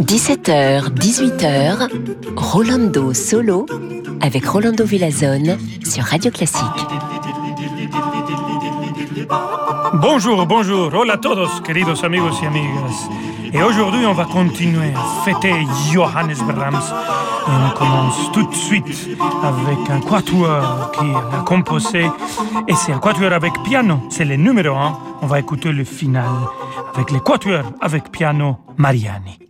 17h, 18h, Rolando Solo avec Rolando Villazone sur Radio Classique. Bonjour, bonjour, hola a todos, queridos amigos y amigas. Et aujourd'hui, on va continuer à fêter Johannes Brahms. Et on commence tout de suite avec un quatuor qui a composé. Et c'est un quatuor avec piano. C'est le numéro 1. On va écouter le final avec le quatuor avec piano Mariani.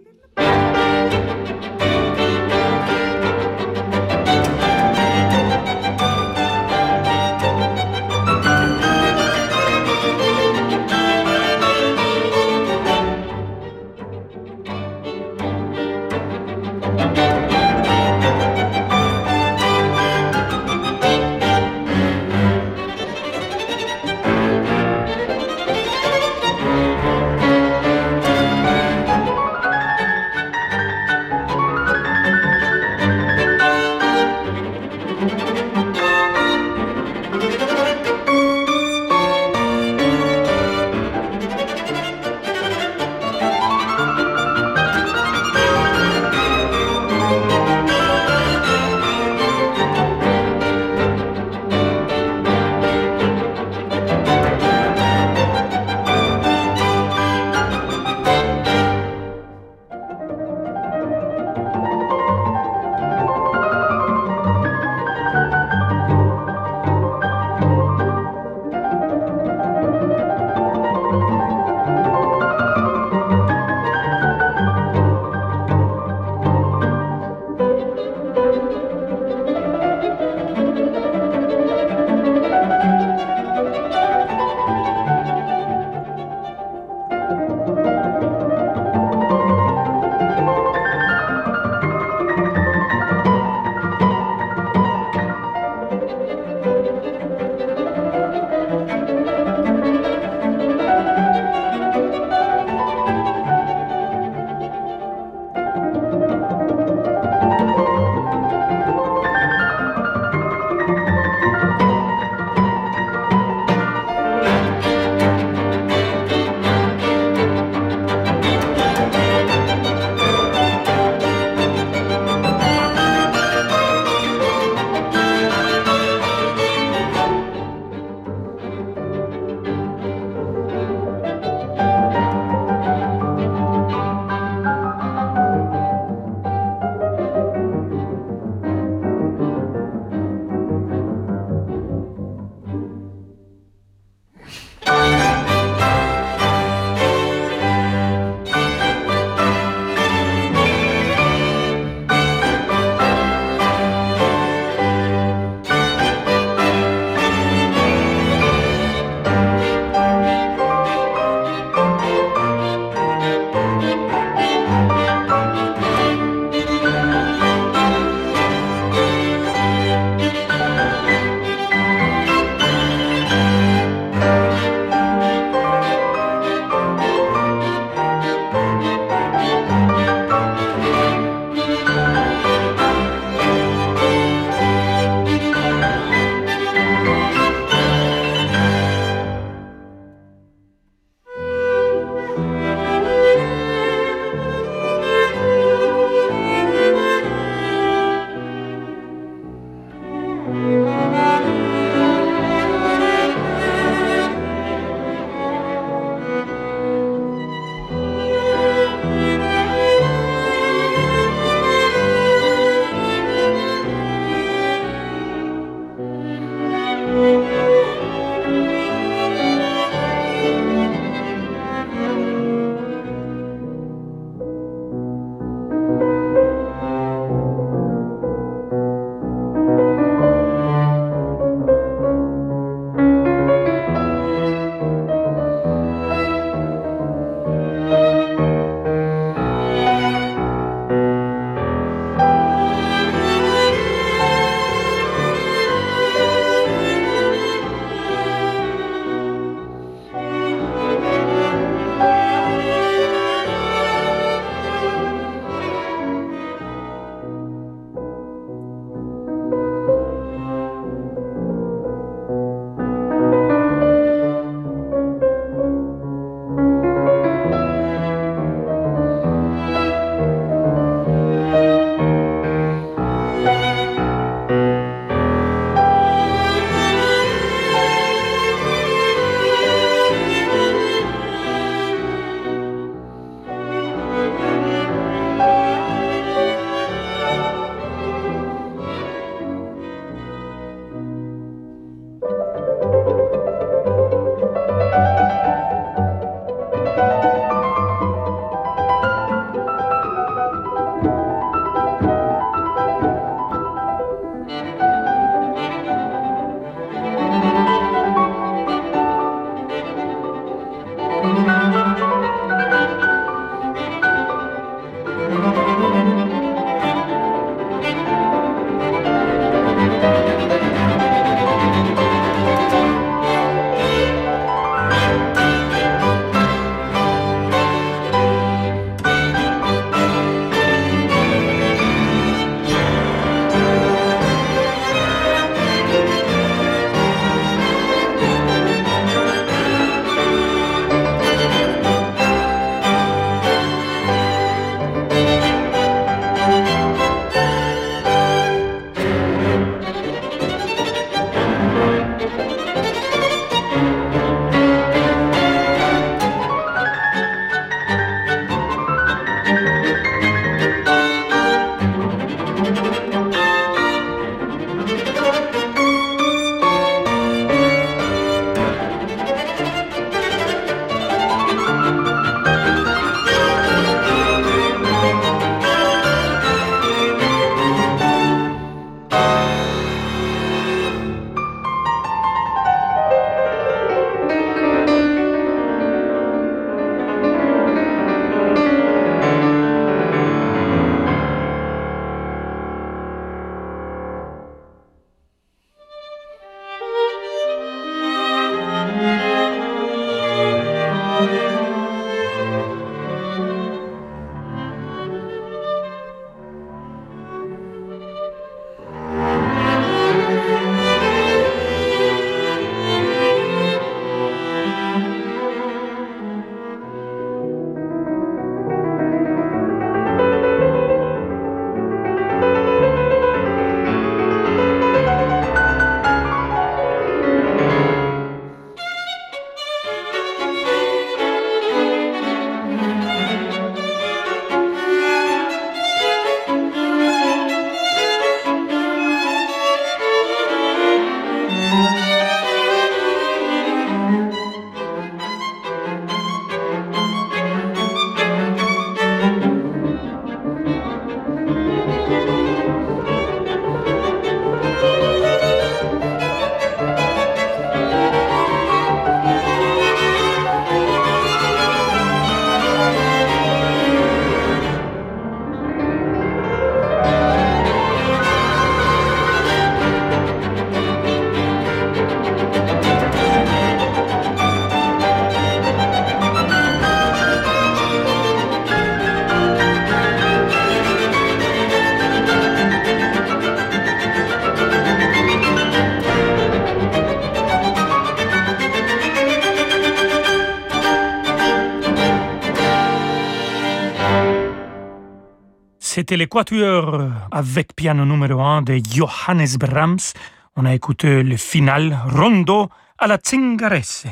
C'était l'équateur avec piano numéro 1 de Johannes Brahms. On a écouté le final Rondo à la Zingarese.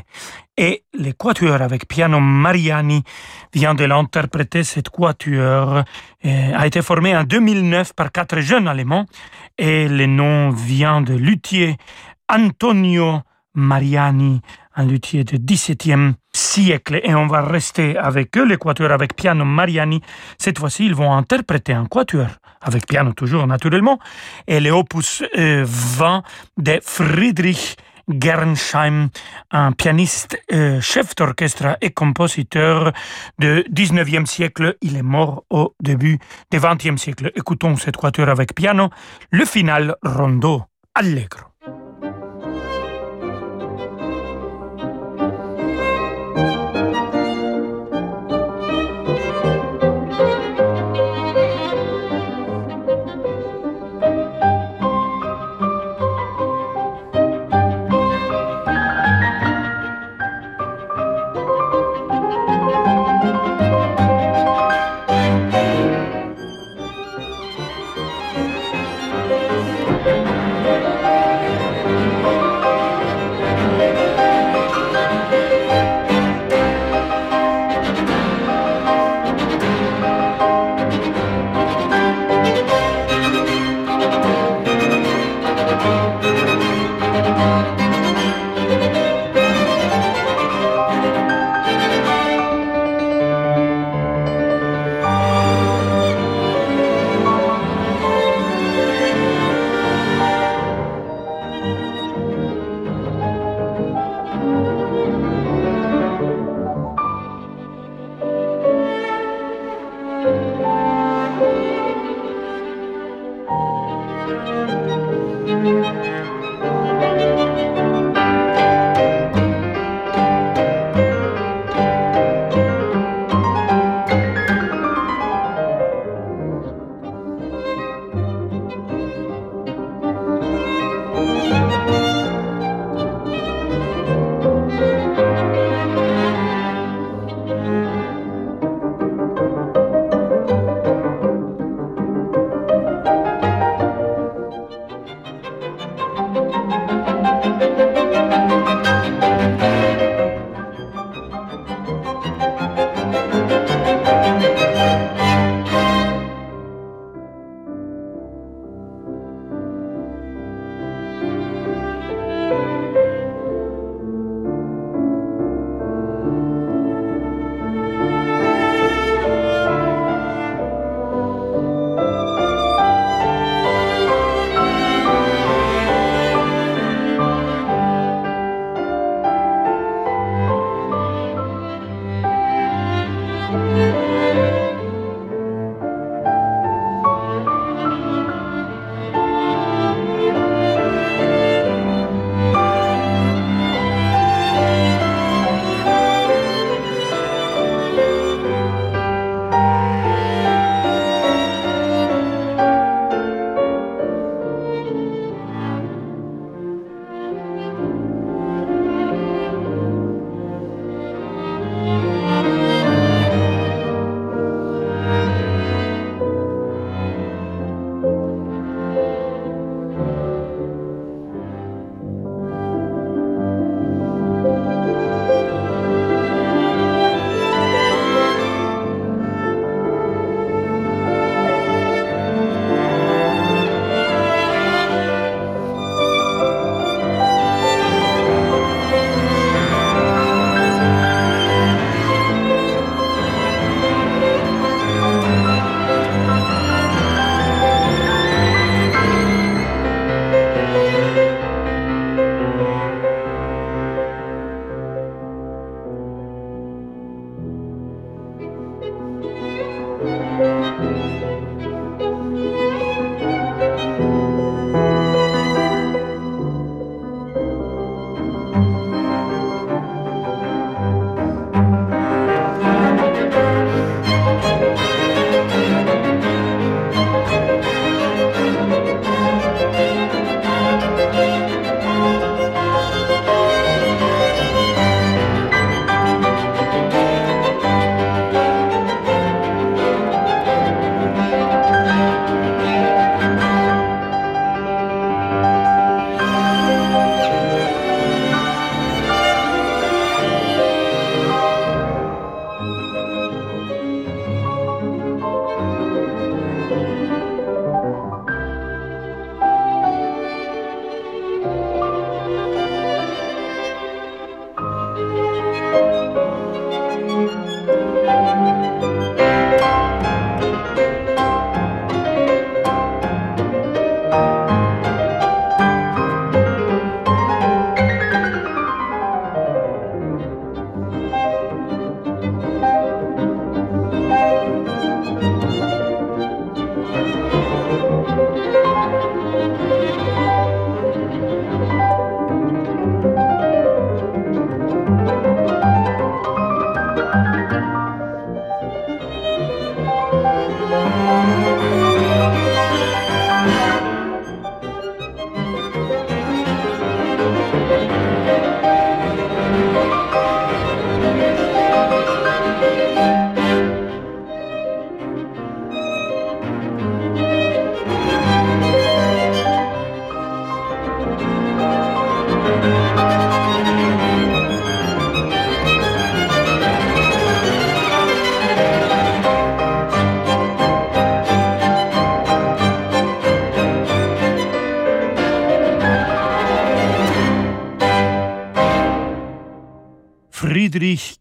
Et le quatuor avec piano Mariani vient de l'interpréter. Cette quatuor euh, a été formé en 2009 par quatre jeunes Allemands et le nom vient de luthier Antonio Mariani, un luthier du XVIIe siècle. Et on va rester avec eux, l'équateur avec piano Mariani. Cette fois-ci, ils vont interpréter un quatuor avec piano toujours naturellement, et le opus 20 euh, de Friedrich Gernsheim, un pianiste, euh, chef d'orchestre et compositeur du 19e siècle. Il est mort au début du 20e siècle. Écoutons cette quatuor avec piano, le final rondo allegro.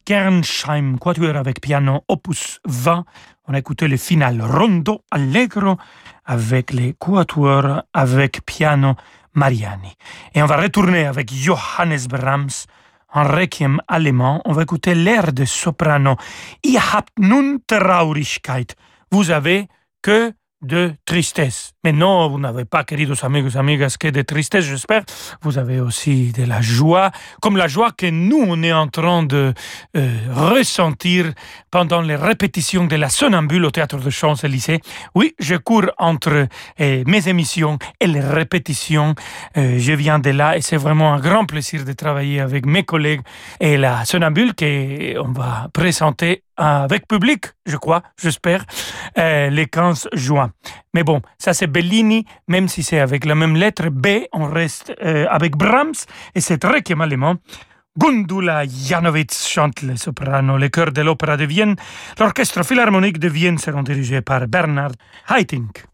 Kernsheim, quatuor avec piano opus 20. On a écouté le final Rondo Allegro avec les quatuors avec piano Mariani. Et on va retourner avec Johannes Brahms en requiem allemand. On va écouter l'air de soprano. Ihr habt nun Traurigkeit. Vous avez que de tristesse. Mais non, vous n'avez pas, queridos amigos, amigas, que de tristesse, j'espère. Vous avez aussi de la joie, comme la joie que nous, on est en train de euh, ressentir pendant les répétitions de la Sonambule au Théâtre de Champs-Élysées. Oui, je cours entre euh, mes émissions et les répétitions. Euh, je viens de là et c'est vraiment un grand plaisir de travailler avec mes collègues et la Sonambule qu'on va présenter avec public, je crois, j'espère, les 15 juin. Mais bon, ça c'est Bellini, même si c'est avec la même lettre B, on reste euh, avec Brahms, et c'est très allemand. Gundula Janowitz chante le soprano, le chœur de l'Opéra de Vienne. L'orchestre philharmonique de Vienne sera dirigé par Bernard Haitink.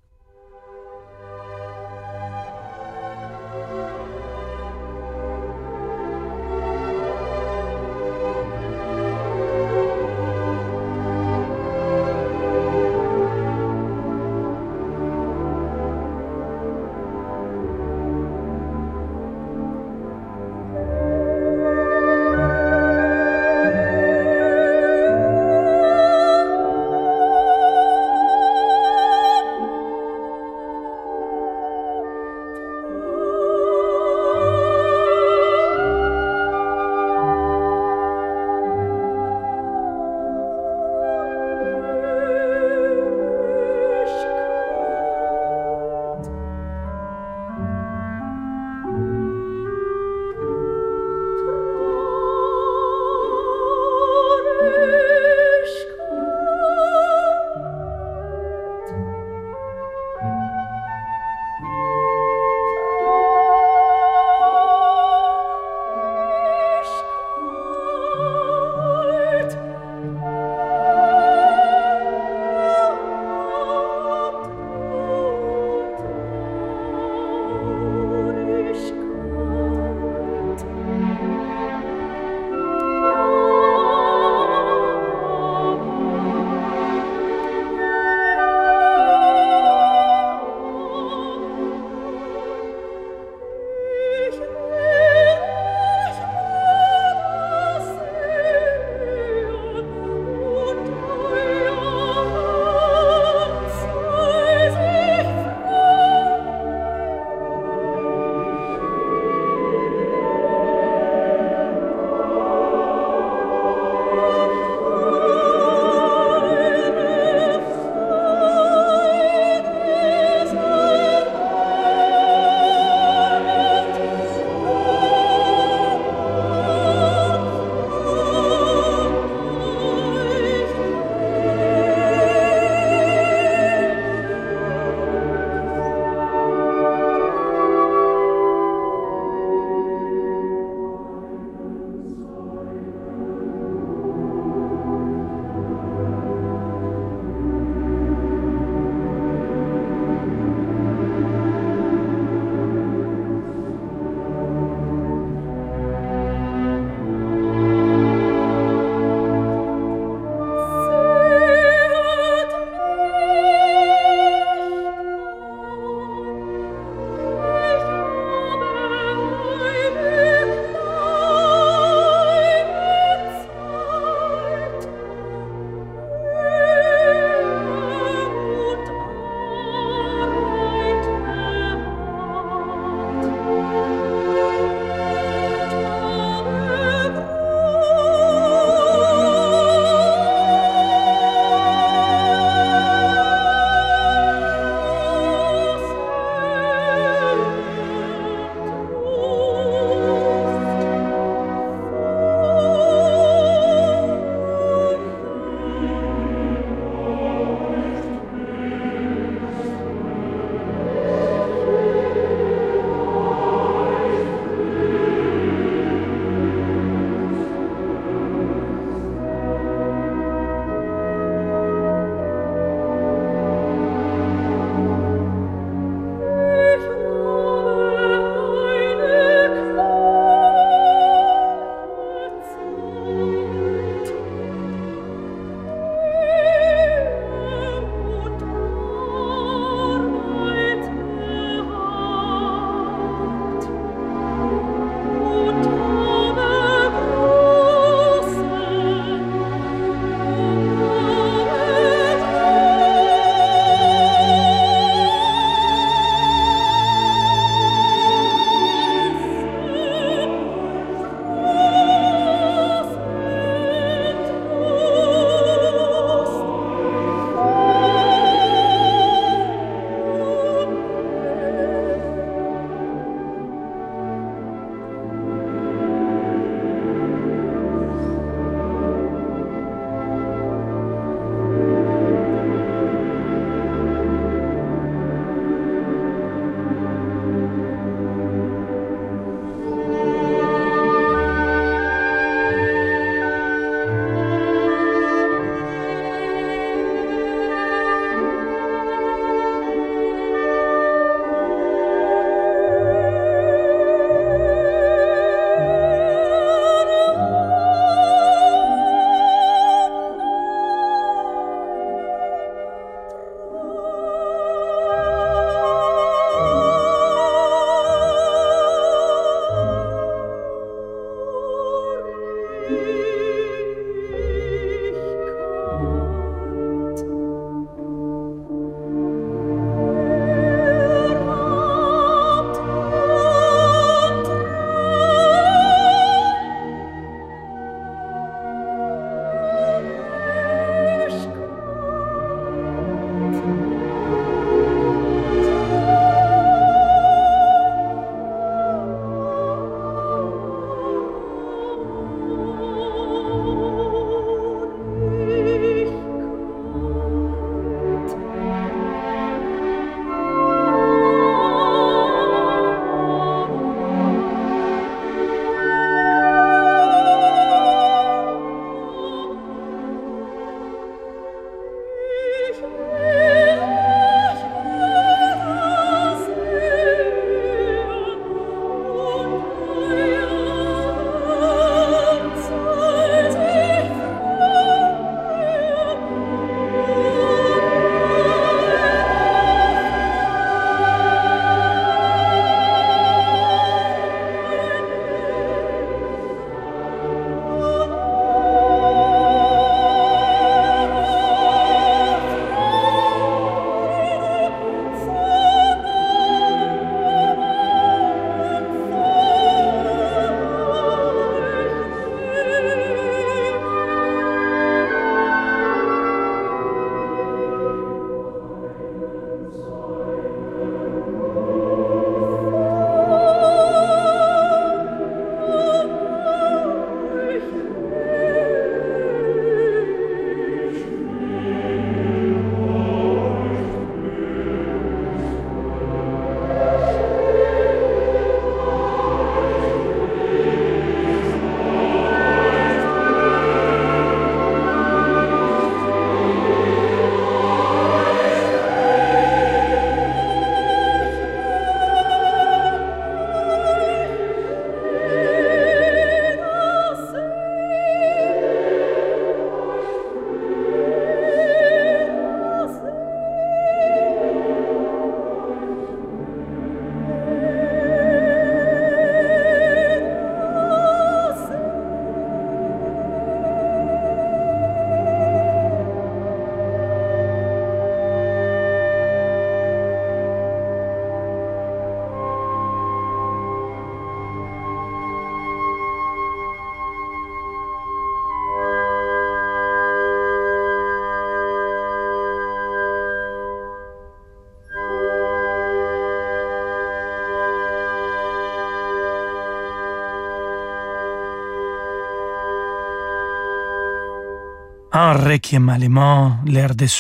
Un requiem allemand, l'air des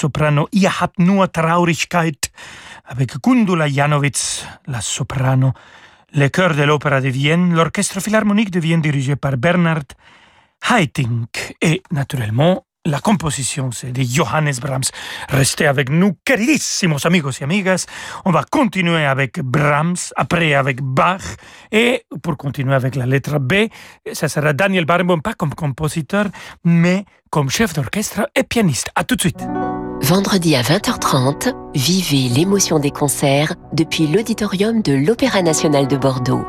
nur Traurigkeit, avec Gundula Janowitz, la soprano, le chœur de l'Opéra de Vienne, l'orchestre philharmonique de Vienne dirigé par Bernard Haitink. Et naturellement la composition, c'est de Johannes Brahms. Restez avec nous, queridísimos amigos y amigas. On va continuer avec Brahms, après avec Bach, et pour continuer avec la lettre B, ça sera Daniel Barenboim, pas comme compositeur, mais comme chef d'orchestre et pianiste. À tout de suite. Vendredi à 20h30, vivez l'émotion des concerts depuis l'auditorium de l'Opéra national de Bordeaux.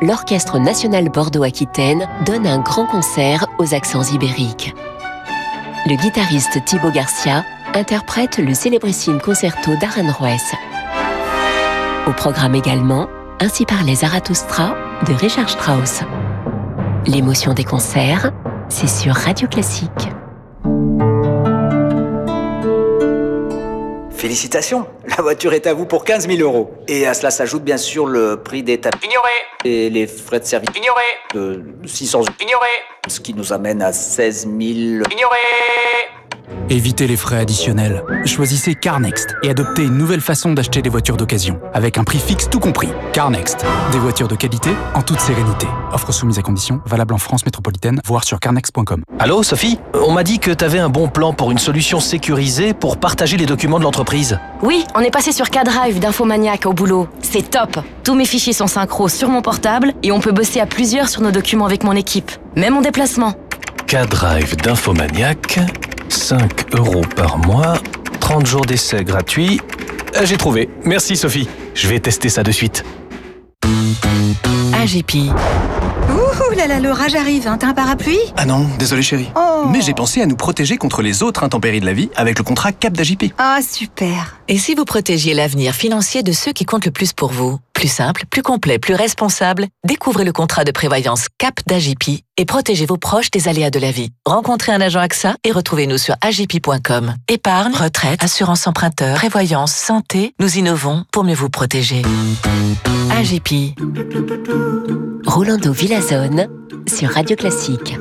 L'Orchestre national Bordeaux-Aquitaine donne un grand concert aux accents ibériques le guitariste Thibaut Garcia interprète le célébrissime concerto d'Aranjuez. Au programme également, Ainsi parlait Zarathustra de Richard Strauss. L'émotion des concerts, c'est sur Radio Classique. Félicitations, la voiture est à vous pour 15 000 euros. Et à cela s'ajoute bien sûr le prix des tapis. Ignoré Et les frais de service. Ignoré De 600 euros. Ignoré Ce qui nous amène à 16 000. Ignoré Évitez les frais additionnels. Choisissez CarNext et adoptez une nouvelle façon d'acheter des voitures d'occasion, avec un prix fixe tout compris. CarNext, des voitures de qualité en toute sérénité. Offre soumise à conditions, valable en France métropolitaine, voire sur carnext.com. Allô, Sophie? On m'a dit que t'avais un bon plan pour une solution sécurisée pour partager les documents de l'entreprise. Oui, on est passé sur K-Drive d'Infomaniac au boulot. C'est top Tous mes fichiers sont synchro sur mon portable et on peut bosser à plusieurs sur nos documents avec mon équipe. Même en déplacement. K-Drive d'Infomaniac, 5 euros par mois, 30 jours d'essai gratuits. Euh, J'ai trouvé. Merci Sophie. Je vais tester ça de suite. AGP. Ouh là là, l'orage arrive, hein. t'as un parapluie? Ah non, désolé chérie. Oh. Mais j'ai pensé à nous protéger contre les autres intempéries de la vie avec le contrat Cap d'AJP. Ah super Et si vous protégiez l'avenir financier de ceux qui comptent le plus pour vous? Plus simple, plus complet, plus responsable, découvrez le contrat de prévoyance CAP d'Agipi et protégez vos proches des aléas de la vie. Rencontrez un agent AXA et retrouvez-nous sur agipi.com. Épargne, retraite, assurance emprunteur, prévoyance, santé, nous innovons pour mieux vous protéger. AGP. Rolando Villazone sur Radio Classique.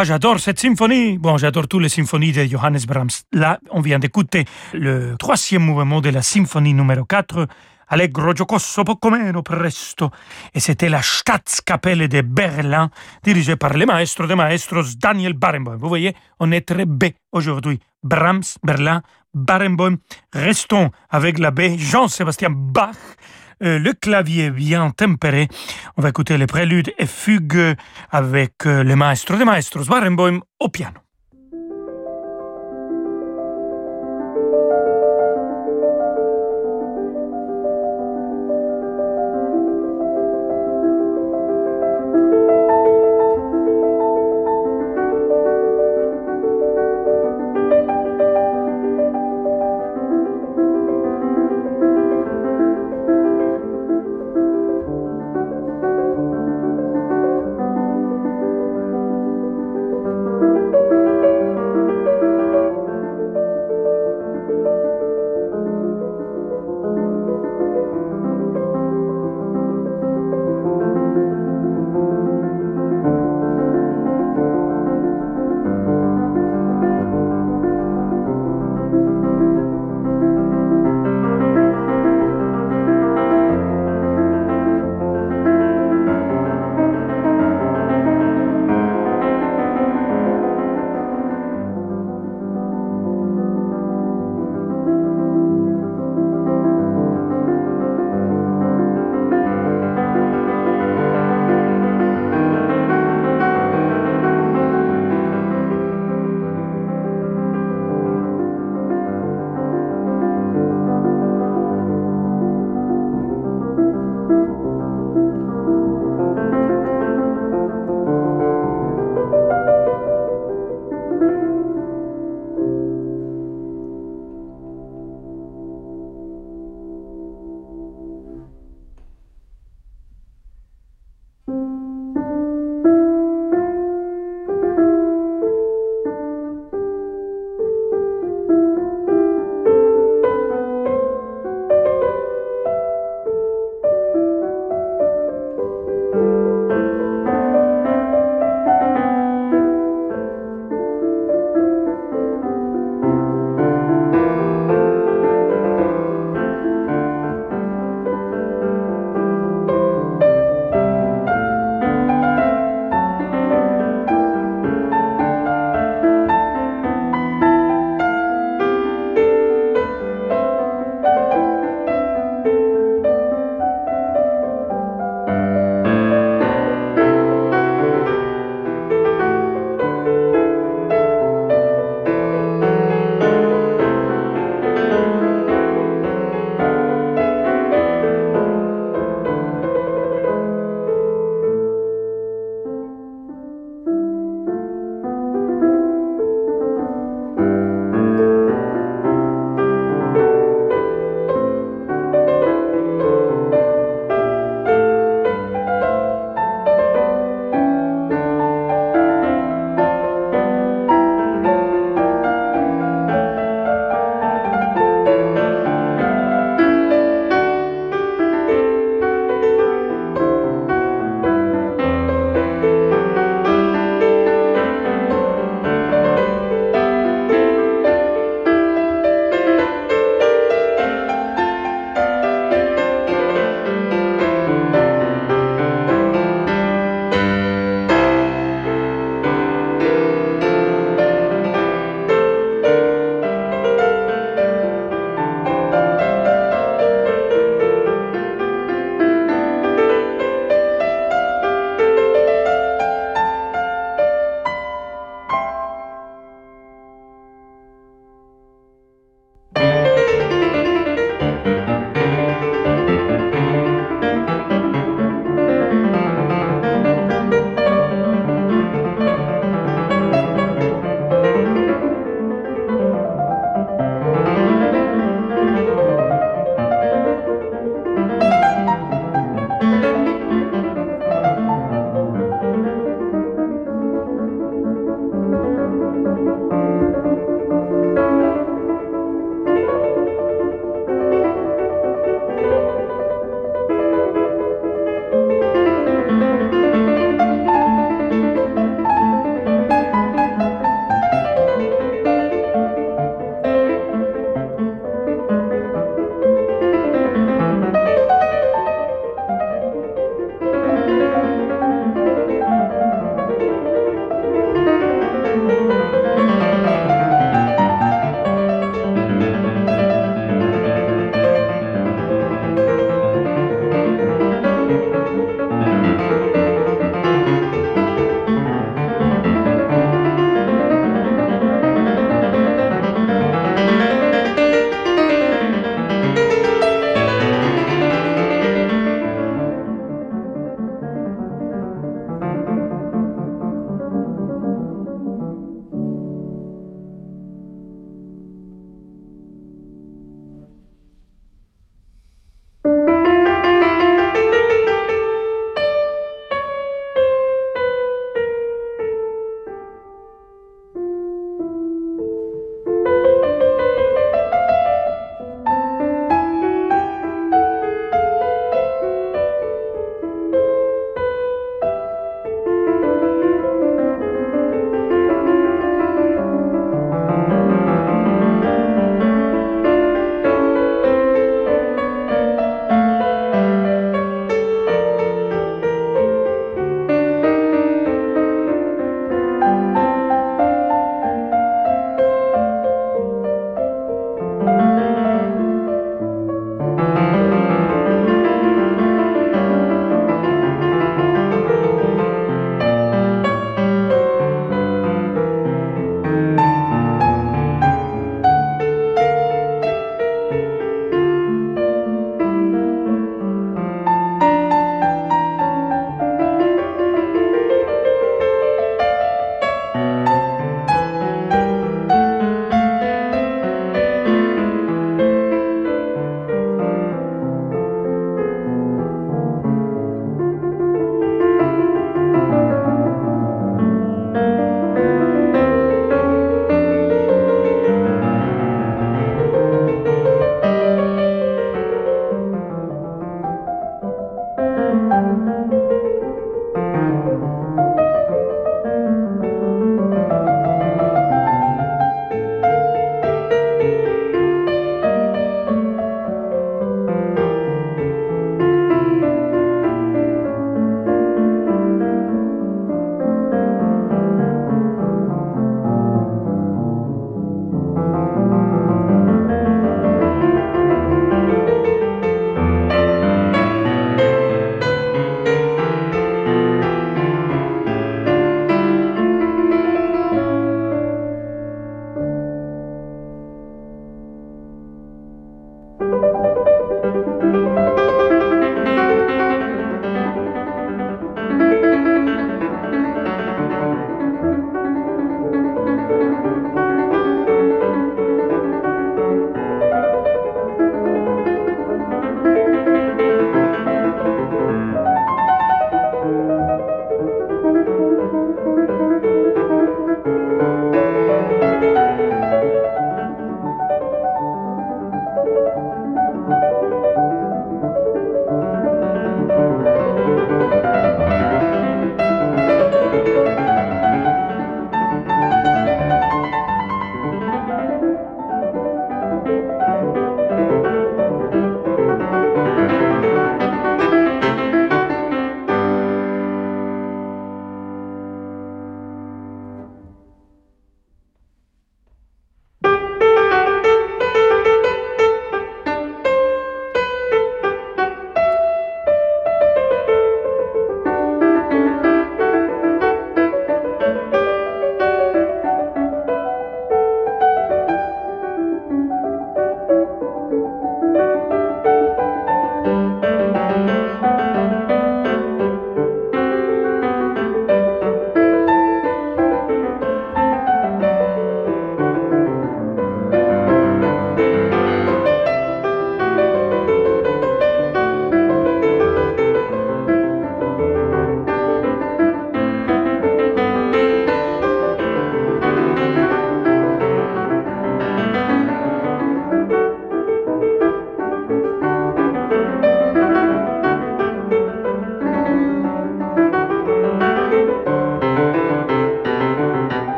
Ah, j'adore cette symphonie. Bon, j'adore toutes les symphonies de Johannes Brahms. Là, on vient d'écouter le troisième mouvement de la symphonie numéro 4, Allegro giocoso poco meno presto. Et c'était la Staatskapelle de Berlin, dirigée par le maestro de maestros Daniel Barenboim. Vous voyez, on est très B aujourd'hui. Brahms, Berlin, Barenboim. Restons avec la B, Jean-Sébastien Bach. Euh, le clavier bien tempéré. On va écouter les préludes et fugues avec euh, le maestro de maestros Barenboim au piano.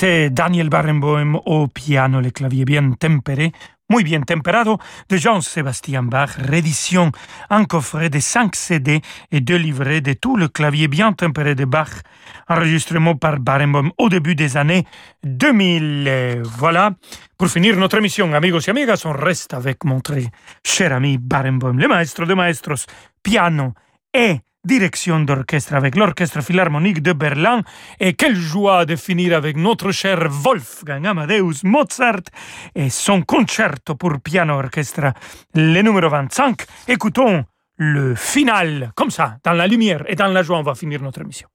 Daniel Barenboim au piano, le clavier bien tempéré, muy bien temperado, de Jean-Sébastien Bach, réédition, un coffret de 5 CD et deux livrets de tout le clavier bien tempéré de Bach, enregistrement par Barenboim au début des années 2000. Voilà, pour finir notre émission, amigos et amigas, on reste avec mon très cher ami Barenboim, le maestro de maestros, piano et direction d'orchestre avec l'Orchestre Philharmonique de Berlin. Et quelle joie de finir avec notre cher Wolfgang Amadeus Mozart et son concerto pour piano orchestre, le numéro 25. Écoutons le final, comme ça, dans la lumière et dans la joie, on va finir notre émission.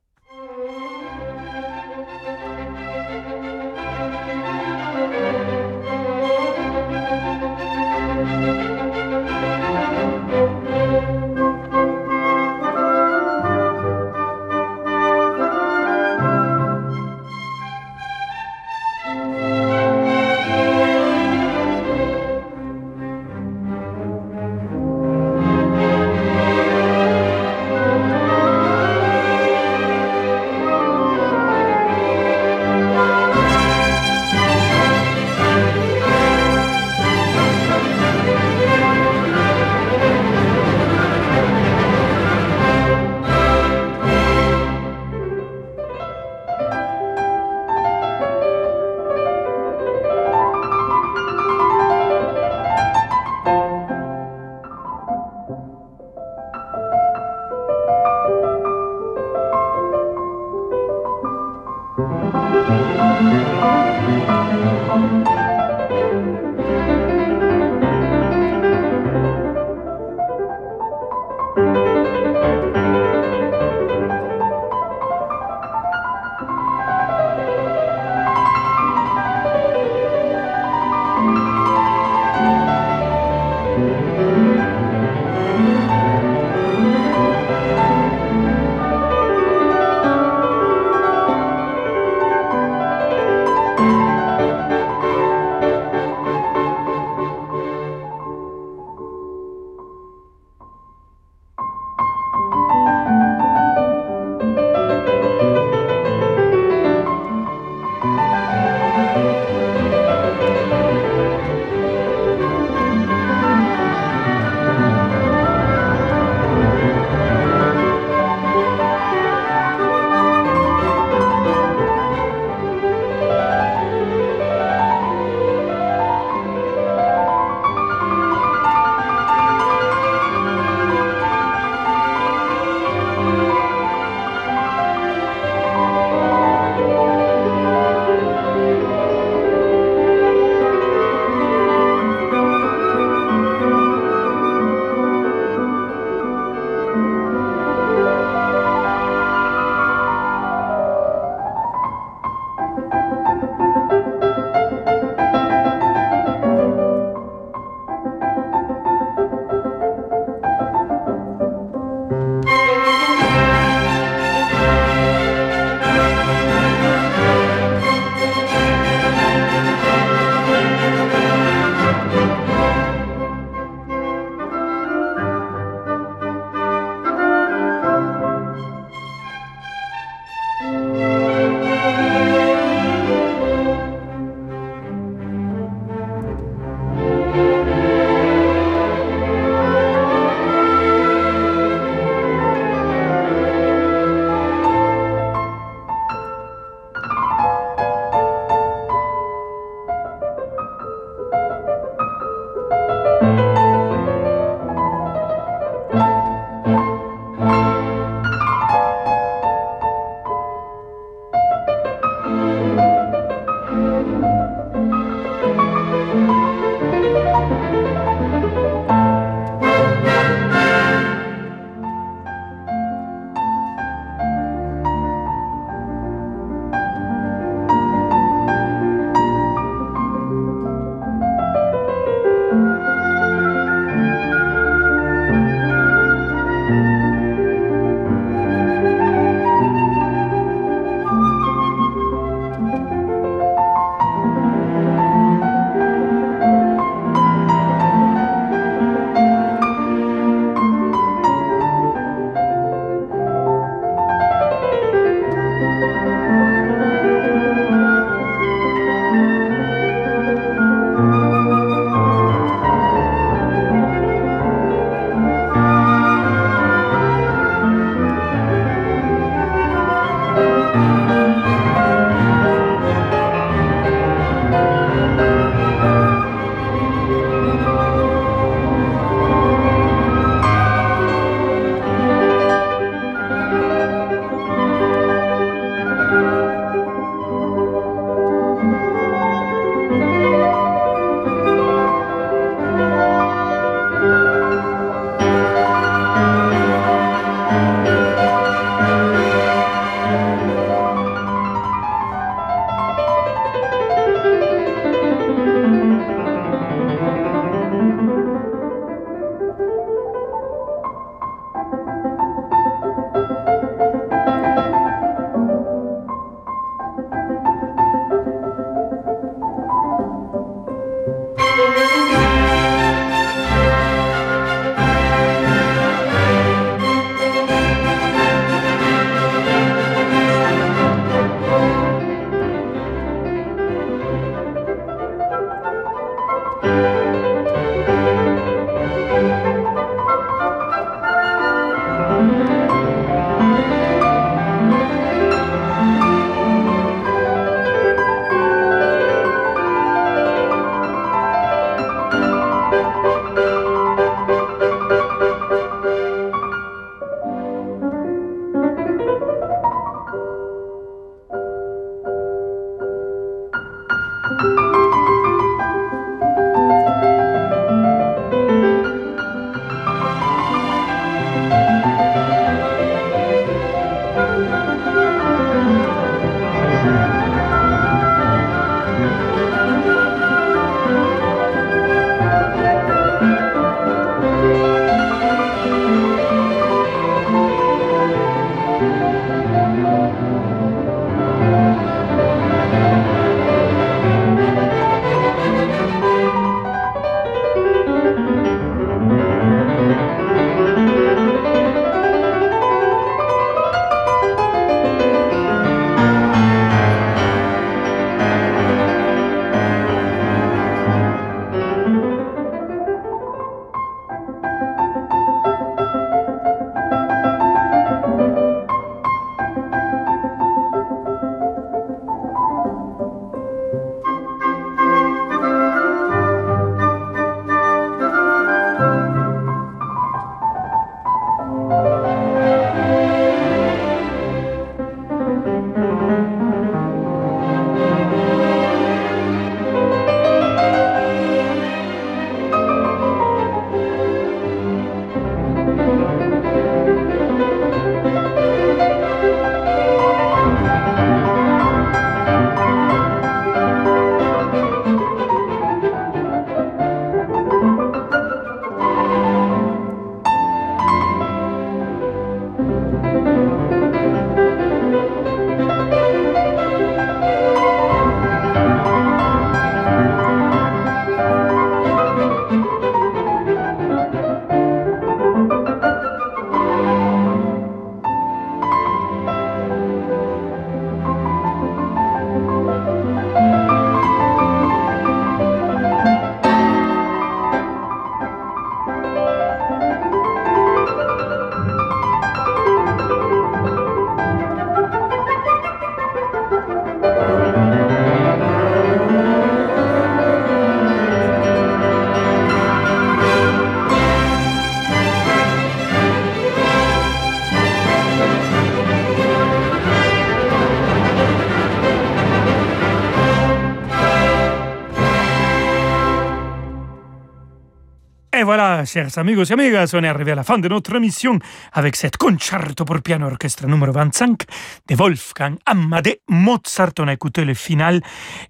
Voilà, chers amigos et amigas, on est arrivé à la fin de notre émission avec cette concerto pour piano orchestre numéro 25 de Wolfgang Amadé Mozart. On a écouté le final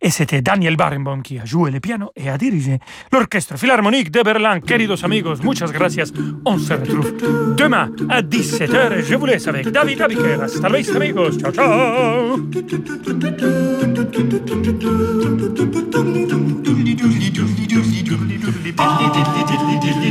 et c'était Daniel Barenboim qui a joué le piano et a dirigé l'orchestre philharmonique de Berlin. Queridos amigos, muchas gracias. On se retrouve demain à 17h et je vous laisse avec David Abiker. Hasta vista, amigos. Ciao, ciao. dilly dilly dilly dilly